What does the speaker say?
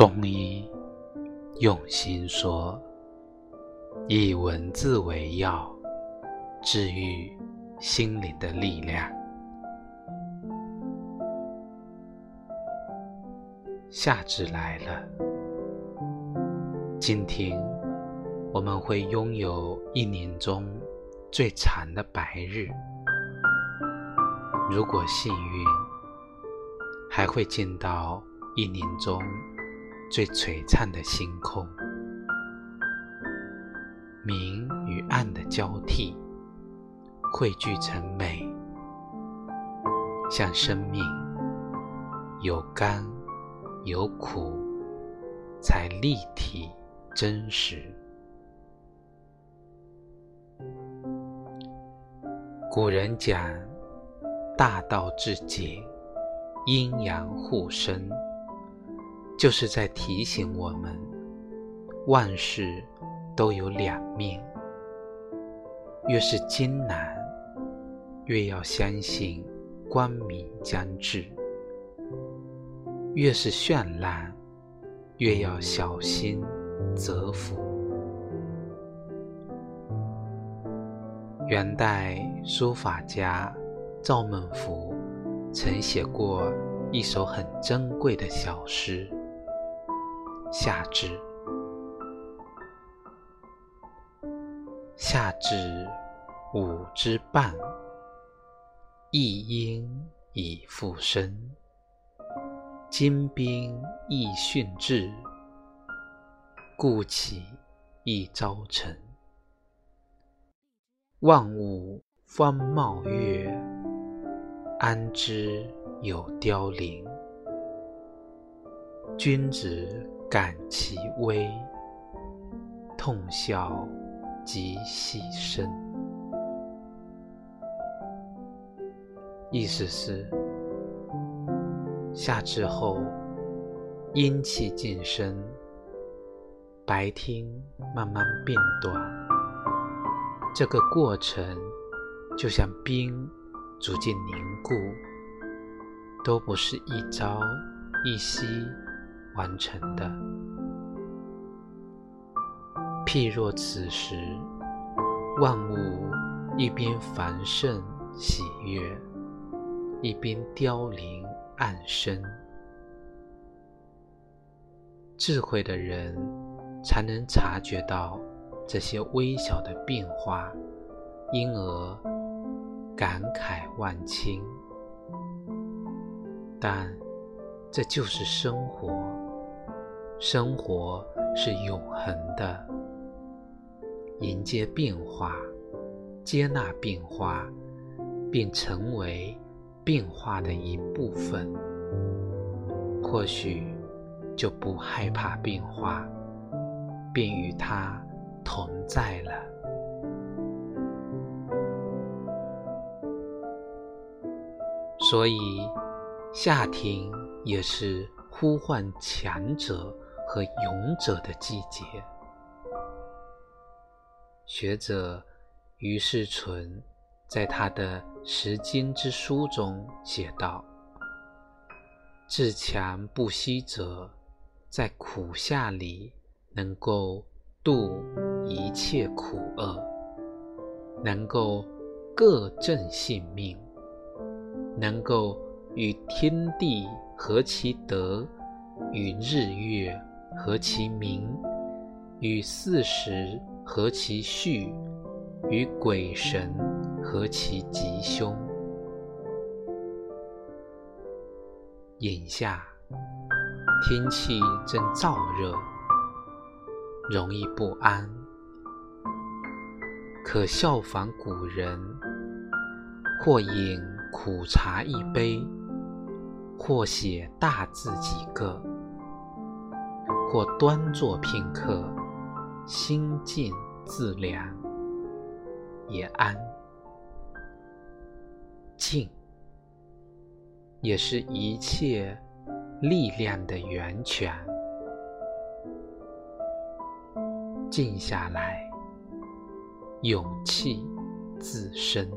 中医用心说，以文字为药，治愈心灵的力量。夏至来了，今天我们会拥有一年中最长的白日，如果幸运，还会见到一年中。最璀璨的星空，明与暗的交替，汇聚成美，像生命有甘有苦，才立体真实。古人讲大道至简，阴阳互生。就是在提醒我们，万事都有两面。越是艰难，越要相信光明将至；越是绚烂，越要小心蛰伏。元代书法家赵孟頫曾写过一首很珍贵的小诗。夏至，夏至五之半，一阴已复生。金兵亦训至，故起亦朝晨。万物方茂月，安知有凋零？君子。感其微，痛笑即细声。意思是，夏至后，阴气渐生，白天慢慢变短。这个过程就像冰逐渐凝固，都不是一朝一夕。完成的。譬若此时，万物一边繁盛喜悦，一边凋零暗生。智慧的人才能察觉到这些微小的变化，因而感慨万千。但这就是生活。生活是永恒的，迎接变化，接纳变化，并成为变化的一部分，或许就不害怕变化，并与它同在了。所以，夏天也是呼唤强者。和勇者的季节。学者于世纯在他的《识经之书》中写道：“自强不息者，在苦夏里能够度一切苦厄，能够各正性命，能够与天地合其德，与日月。”何其名，与四时合其序，与鬼神何其吉凶。眼下天气正燥热，容易不安，可效仿古人，或饮苦茶一杯，或写大字几个。或端坐片刻，心静自凉，也安。静，也是一切力量的源泉。静下来，勇气自生。